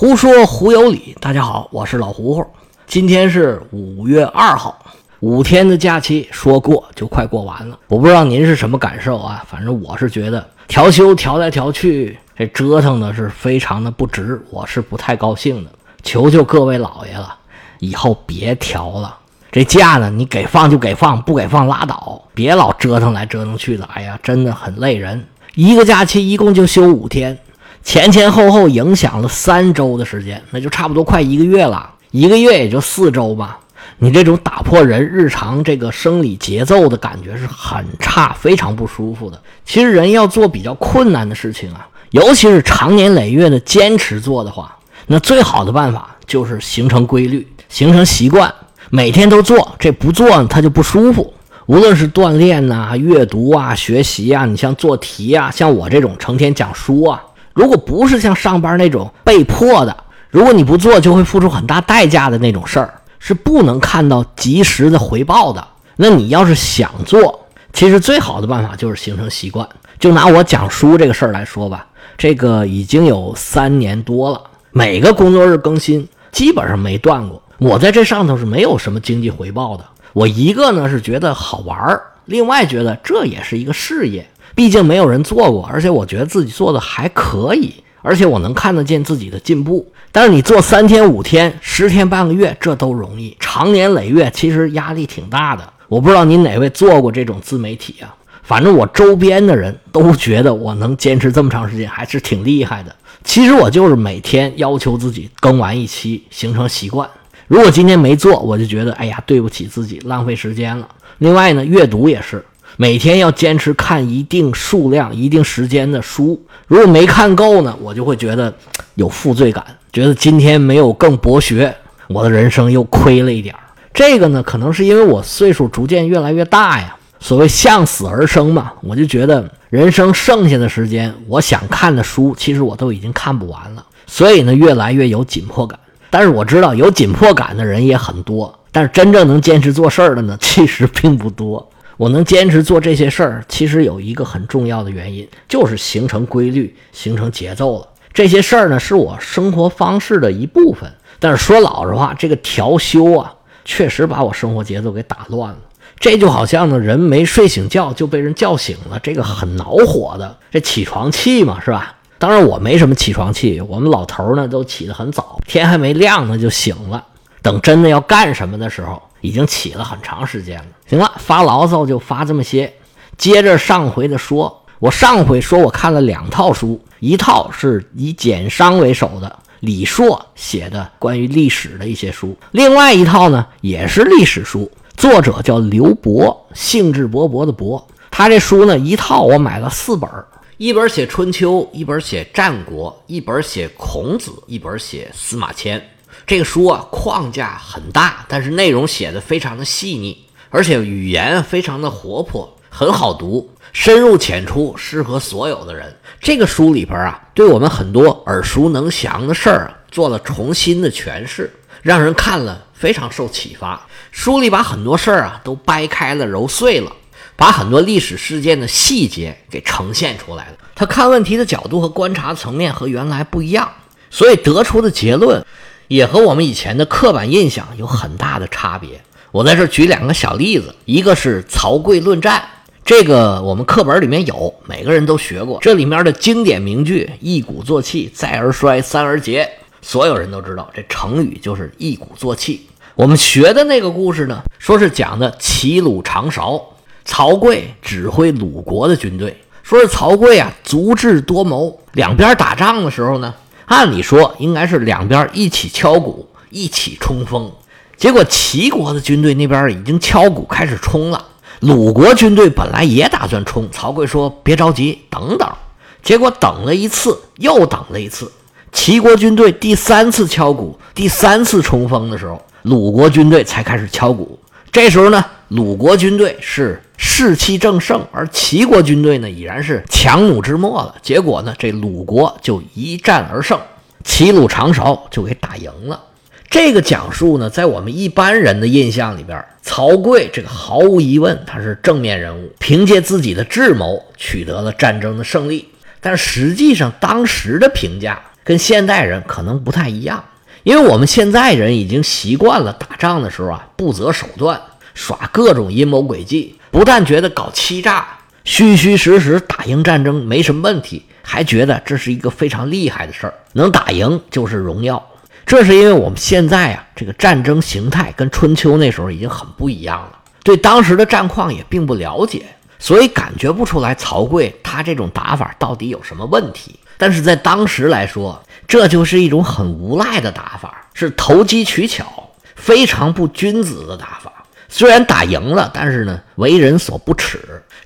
胡说胡有理，大家好，我是老胡胡。今天是五月二号，五天的假期说过就快过完了。我不知道您是什么感受啊？反正我是觉得调休调来调去，这折腾的是非常的不值，我是不太高兴的。求求各位老爷了，以后别调了。这假呢，你给放就给放，不给放拉倒，别老折腾来折腾去的。哎呀，真的很累人。一个假期一共就休五天。前前后后影响了三周的时间，那就差不多快一个月了。一个月也就四周吧。你这种打破人日常这个生理节奏的感觉是很差，非常不舒服的。其实人要做比较困难的事情啊，尤其是长年累月的坚持做的话，那最好的办法就是形成规律，形成习惯，每天都做。这不做它就不舒服。无论是锻炼呐、阅读啊、学习啊，你像做题啊，像我这种成天讲书啊。如果不是像上班那种被迫的，如果你不做就会付出很大代价的那种事儿，是不能看到及时的回报的。那你要是想做，其实最好的办法就是形成习惯。就拿我讲书这个事儿来说吧，这个已经有三年多了，每个工作日更新基本上没断过。我在这上头是没有什么经济回报的。我一个呢是觉得好玩儿，另外觉得这也是一个事业。毕竟没有人做过，而且我觉得自己做的还可以，而且我能看得见自己的进步。但是你做三天、五天、十天、半个月，这都容易；长年累月，其实压力挺大的。我不知道您哪位做过这种自媒体啊？反正我周边的人都觉得我能坚持这么长时间，还是挺厉害的。其实我就是每天要求自己更完一期，形成习惯。如果今天没做，我就觉得哎呀，对不起自己，浪费时间了。另外呢，阅读也是。每天要坚持看一定数量、一定时间的书，如果没看够呢，我就会觉得有负罪感，觉得今天没有更博学，我的人生又亏了一点儿。这个呢，可能是因为我岁数逐渐越来越大呀。所谓向死而生嘛，我就觉得人生剩下的时间，我想看的书，其实我都已经看不完了，所以呢，越来越有紧迫感。但是我知道有紧迫感的人也很多，但是真正能坚持做事儿的呢，其实并不多。我能坚持做这些事儿，其实有一个很重要的原因，就是形成规律、形成节奏了。这些事儿呢，是我生活方式的一部分。但是说老实话，这个调休啊，确实把我生活节奏给打乱了。这就好像呢，人没睡醒觉就被人叫醒了，这个很恼火的。这起床气嘛，是吧？当然我没什么起床气，我们老头呢都起得很早，天还没亮呢就醒了。等真的要干什么的时候。已经起了很长时间了。行了，发牢骚就发这么些。接着上回的说，我上回说我看了两套书，一套是以简商为首的李硕写的关于历史的一些书，另外一套呢也是历史书，作者叫刘博，兴致勃勃的博。他这书呢一套我买了四本，一本写春秋，一本写战国，一本写孔子，一本写司马迁。这个书啊，框架很大，但是内容写的非常的细腻，而且语言非常的活泼，很好读，深入浅出，适合所有的人。这个书里边啊，对我们很多耳熟能详的事儿啊，做了重新的诠释，让人看了非常受启发。书里把很多事儿啊都掰开了揉碎了，把很多历史事件的细节给呈现出来了。他看问题的角度和观察层面和原来不一样，所以得出的结论。也和我们以前的刻板印象有很大的差别。我在这举两个小例子，一个是曹刿论战，这个我们课本里面有，每个人都学过。这里面的经典名句“一鼓作气，再而衰，三而竭”，所有人都知道，这成语就是“一鼓作气”。我们学的那个故事呢，说是讲的齐鲁长勺，曹刿指挥鲁国的军队，说是曹刿啊足智多谋，两边打仗的时候呢。按理说应该是两边一起敲鼓，一起冲锋。结果齐国的军队那边已经敲鼓开始冲了，鲁国军队本来也打算冲。曹刿说：“别着急，等等。”结果等了一次，又等了一次。齐国军队第三次敲鼓，第三次冲锋的时候，鲁国军队才开始敲鼓。这时候呢，鲁国军队是。士气正盛，而齐国军队呢已然是强弩之末了。结果呢，这鲁国就一战而胜，齐鲁长勺就给打赢了。这个讲述呢，在我们一般人的印象里边，曹刿这个毫无疑问他是正面人物，凭借自己的智谋取得了战争的胜利。但实际上，当时的评价跟现代人可能不太一样，因为我们现在人已经习惯了打仗的时候啊，不择手段，耍各种阴谋诡计，不但觉得搞欺诈、虚虚实实打赢战争没什么问题，还觉得这是一个非常厉害的事儿，能打赢就是荣耀。这是因为我们现在啊，这个战争形态跟春秋那时候已经很不一样了，对当时的战况也并不了解，所以感觉不出来曹刿他这种打法到底有什么问题。但是在当时来说，这就是一种很无赖的打法，是投机取巧，非常不君子的打法。虽然打赢了，但是呢，为人所不齿。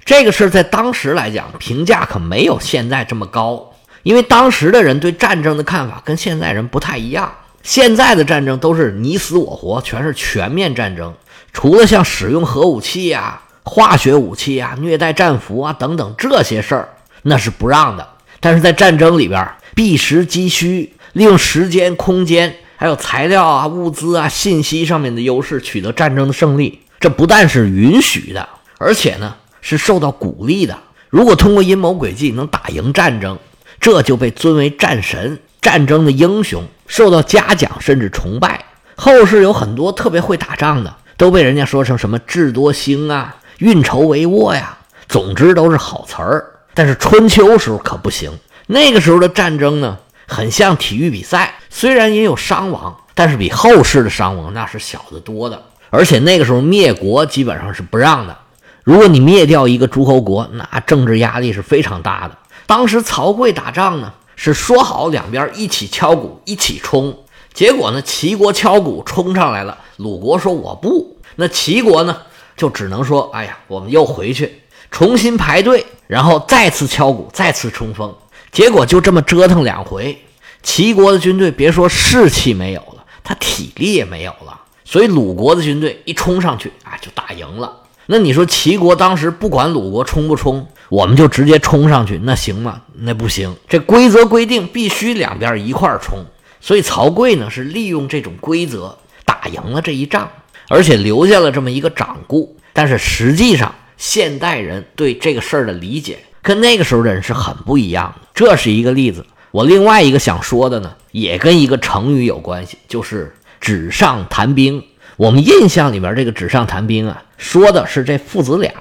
这个事儿在当时来讲，评价可没有现在这么高，因为当时的人对战争的看法跟现在人不太一样。现在的战争都是你死我活，全是全面战争，除了像使用核武器呀、化学武器呀、虐待战俘啊等等这些事儿，那是不让的。但是在战争里边，避实击虚，利用时间、空间，还有材料啊、物资啊、信息上面的优势，取得战争的胜利，这不但是允许的，而且呢是受到鼓励的。如果通过阴谋诡计能打赢战争，这就被尊为战神、战争的英雄。受到嘉奖甚至崇拜，后世有很多特别会打仗的，都被人家说成什么智多星啊、运筹帷幄呀，总之都是好词儿。但是春秋时候可不行，那个时候的战争呢，很像体育比赛，虽然也有伤亡，但是比后世的伤亡那是小得多的。而且那个时候灭国基本上是不让的，如果你灭掉一个诸侯国，那政治压力是非常大的。当时曹刿打仗呢。是说好两边一起敲鼓，一起冲。结果呢，齐国敲鼓冲上来了，鲁国说我不。那齐国呢，就只能说，哎呀，我们又回去重新排队，然后再次敲鼓，再次冲锋。结果就这么折腾两回，齐国的军队别说士气没有了，他体力也没有了。所以鲁国的军队一冲上去，啊，就打赢了。那你说齐国当时不管鲁国冲不冲？我们就直接冲上去，那行吗？那不行。这规则规定必须两边一块冲，所以曹刿呢是利用这种规则打赢了这一仗，而且留下了这么一个掌故。但是实际上，现代人对这个事儿的理解跟那个时候的人是很不一样的。这是一个例子。我另外一个想说的呢，也跟一个成语有关系，就是“纸上谈兵”。我们印象里边这个“纸上谈兵”啊，说的是这父子俩。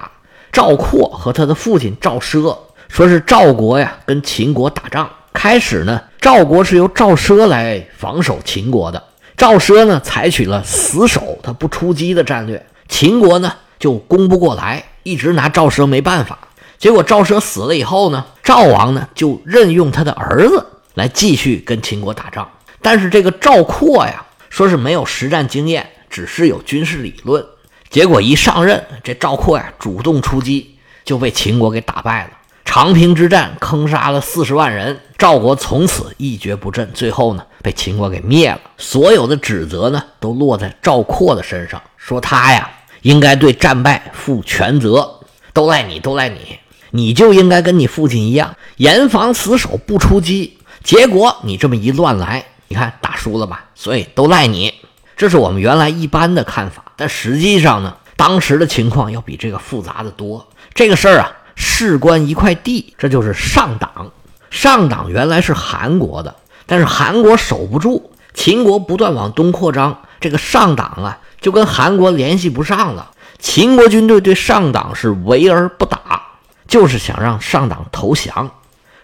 赵括和他的父亲赵奢，说是赵国呀跟秦国打仗。开始呢，赵国是由赵奢来防守秦国的。赵奢呢采取了死守，他不出击的战略。秦国呢就攻不过来，一直拿赵奢没办法。结果赵奢死了以后呢，赵王呢就任用他的儿子来继续跟秦国打仗。但是这个赵括呀，说是没有实战经验，只是有军事理论。结果一上任，这赵括呀主动出击，就被秦国给打败了。长平之战坑杀了四十万人，赵国从此一蹶不振。最后呢，被秦国给灭了。所有的指责呢，都落在赵括的身上，说他呀应该对战败负全责，都赖你，都赖你，你就应该跟你父亲一样严防死守，不出击。结果你这么一乱来，你看打输了吧？所以都赖你。这是我们原来一般的看法，但实际上呢，当时的情况要比这个复杂的多。这个事儿啊，事关一块地，这就是上党。上党原来是韩国的，但是韩国守不住，秦国不断往东扩张，这个上党啊就跟韩国联系不上了。秦国军队对上党是围而不打，就是想让上党投降。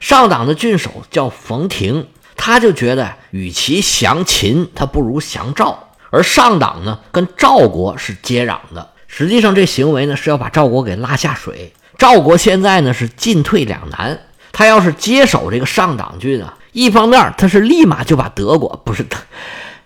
上党的郡守叫冯亭，他就觉得与其降秦，他不如降赵。而上党呢，跟赵国是接壤的。实际上，这行为呢是要把赵国给拉下水。赵国现在呢是进退两难。他要是接手这个上党郡啊，一方面他是立马就把德国不是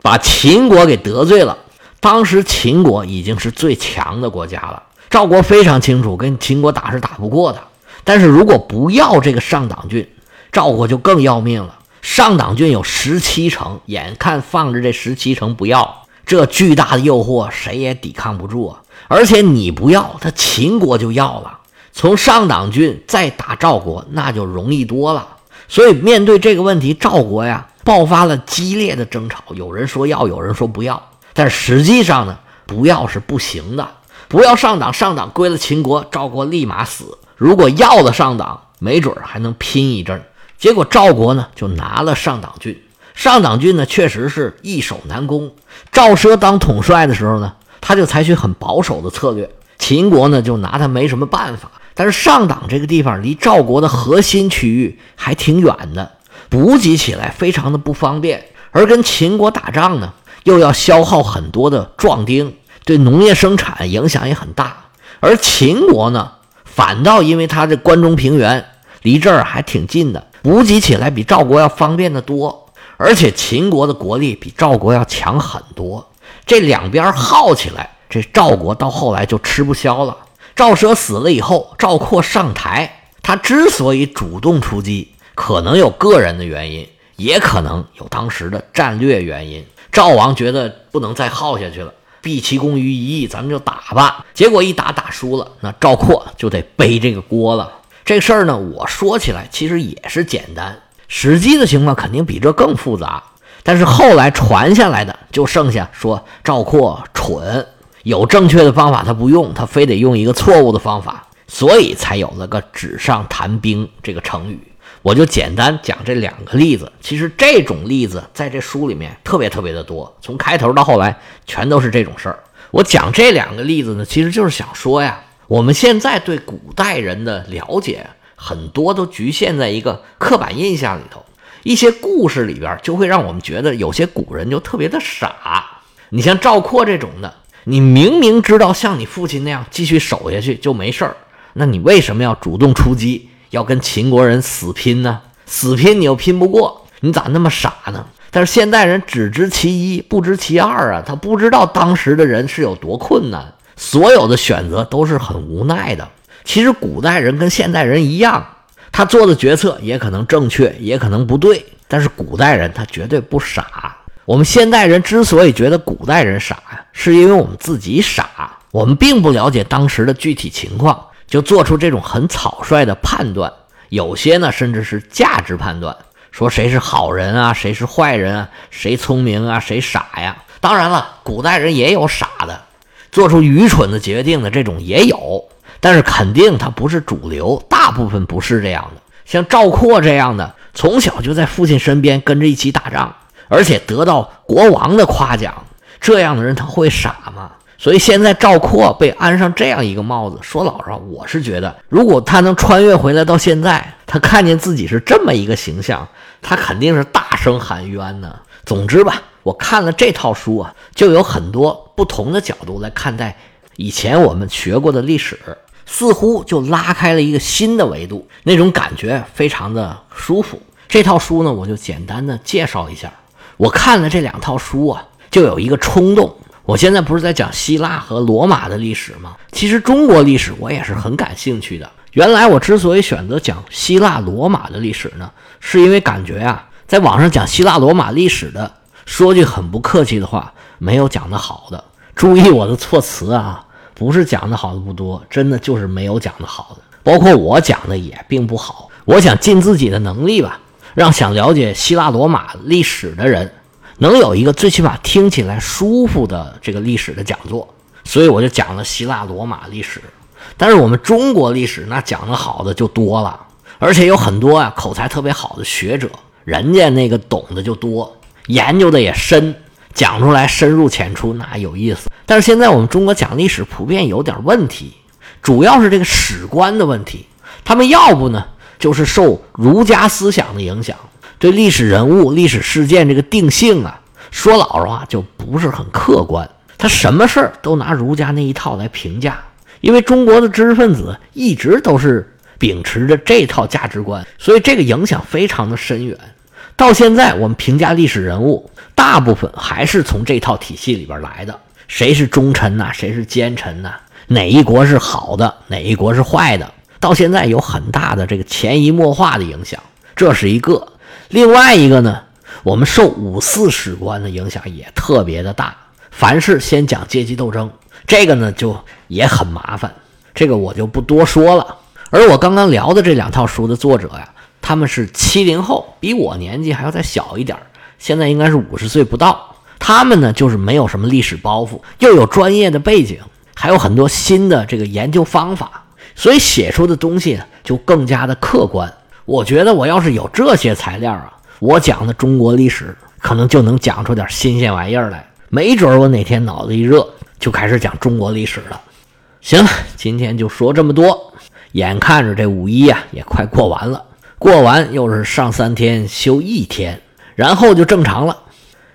把秦国给得罪了。当时秦国已经是最强的国家了，赵国非常清楚跟秦国打是打不过的。但是如果不要这个上党郡，赵国就更要命了。上党郡有十七城，眼看放着这十七城不要。这巨大的诱惑，谁也抵抗不住啊！而且你不要，他秦国就要了。从上党郡再打赵国，那就容易多了。所以面对这个问题，赵国呀爆发了激烈的争吵。有人说要，有人说不要。但实际上呢，不要是不行的。不要上党，上党归了秦国，赵国立马死。如果要了上党，没准还能拼一阵。结果赵国呢就拿了上党郡。上党郡呢确实是易守难攻。赵奢当统帅的时候呢，他就采取很保守的策略，秦国呢就拿他没什么办法。但是上党这个地方离赵国的核心区域还挺远的，补给起来非常的不方便，而跟秦国打仗呢，又要消耗很多的壮丁，对农业生产影响也很大。而秦国呢，反倒因为他这关中平原离这儿还挺近的，补给起来比赵国要方便的多，而且秦国的国力比赵国要强很多。这两边耗起来，这赵国到后来就吃不消了。赵奢死了以后，赵括上台。他之所以主动出击，可能有个人的原因，也可能有当时的战略原因。赵王觉得不能再耗下去了，毕其功于一役，咱们就打吧。结果一打打输了，那赵括就得背这个锅了。这事儿呢，我说起来其实也是简单，实际的情况肯定比这更复杂。但是后来传下来的，就剩下说赵括蠢。有正确的方法，他不用，他非得用一个错误的方法，所以才有了个“纸上谈兵”这个成语。我就简单讲这两个例子。其实这种例子在这书里面特别特别的多，从开头到后来全都是这种事儿。我讲这两个例子呢，其实就是想说呀，我们现在对古代人的了解很多都局限在一个刻板印象里头，一些故事里边就会让我们觉得有些古人就特别的傻。你像赵括这种的。你明明知道像你父亲那样继续守下去就没事儿，那你为什么要主动出击，要跟秦国人死拼呢？死拼你又拼不过，你咋那么傻呢？但是现代人只知其一，不知其二啊！他不知道当时的人是有多困难，所有的选择都是很无奈的。其实古代人跟现代人一样，他做的决策也可能正确，也可能不对，但是古代人他绝对不傻。我们现代人之所以觉得古代人傻呀，是因为我们自己傻，我们并不了解当时的具体情况，就做出这种很草率的判断。有些呢，甚至是价值判断，说谁是好人啊，谁是坏人啊，谁聪明啊，谁傻呀。当然了，古代人也有傻的，做出愚蠢的决定的这种也有，但是肯定他不是主流，大部分不是这样的。像赵括这样的，从小就在父亲身边跟着一起打仗。而且得到国王的夸奖，这样的人他会傻吗？所以现在赵括被安上这样一个帽子，说老实话，我是觉得，如果他能穿越回来到现在，他看见自己是这么一个形象，他肯定是大声喊冤呢。总之吧，我看了这套书啊，就有很多不同的角度来看待以前我们学过的历史，似乎就拉开了一个新的维度，那种感觉非常的舒服。这套书呢，我就简单的介绍一下。我看了这两套书啊，就有一个冲动。我现在不是在讲希腊和罗马的历史吗？其实中国历史我也是很感兴趣的。原来我之所以选择讲希腊罗马的历史呢，是因为感觉啊，在网上讲希腊罗马历史的，说句很不客气的话，没有讲的好的。注意我的措辞啊，不是讲的好的不多，真的就是没有讲的好的。包括我讲的也并不好。我想尽自己的能力吧。让想了解希腊罗马历史的人能有一个最起码听起来舒服的这个历史的讲座，所以我就讲了希腊罗马历史。但是我们中国历史那讲的好的就多了，而且有很多啊口才特别好的学者，人家那个懂的就多，研究的也深，讲出来深入浅出，那有意思。但是现在我们中国讲历史普遍有点问题，主要是这个史观的问题，他们要不呢？就是受儒家思想的影响，对历史人物、历史事件这个定性啊，说老实话就不是很客观。他什么事儿都拿儒家那一套来评价，因为中国的知识分子一直都是秉持着这套价值观，所以这个影响非常的深远。到现在，我们评价历史人物，大部分还是从这套体系里边来的。谁是忠臣呐？谁是奸臣呐？哪一国是好的？哪一国是坏的？到现在有很大的这个潜移默化的影响，这是一个。另外一个呢，我们受五四史观的影响也特别的大。凡事先讲阶级斗争，这个呢就也很麻烦，这个我就不多说了。而我刚刚聊的这两套书的作者呀，他们是七零后，比我年纪还要再小一点现在应该是五十岁不到。他们呢就是没有什么历史包袱，又有专业的背景，还有很多新的这个研究方法。所以写出的东西呢，就更加的客观。我觉得我要是有这些材料啊，我讲的中国历史可能就能讲出点新鲜玩意儿来。没准我哪天脑子一热，就开始讲中国历史了。行了，今天就说这么多。眼看着这五一呀也快过完了，过完又是上三天休一天，然后就正常了。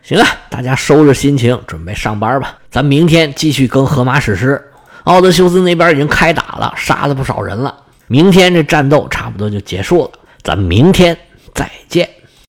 行了，大家收拾心情，准备上班吧。咱明天继续更《荷马史诗》。奥德修斯那边已经开打了，杀了不少人了。明天这战斗差不多就结束了，咱明天再见。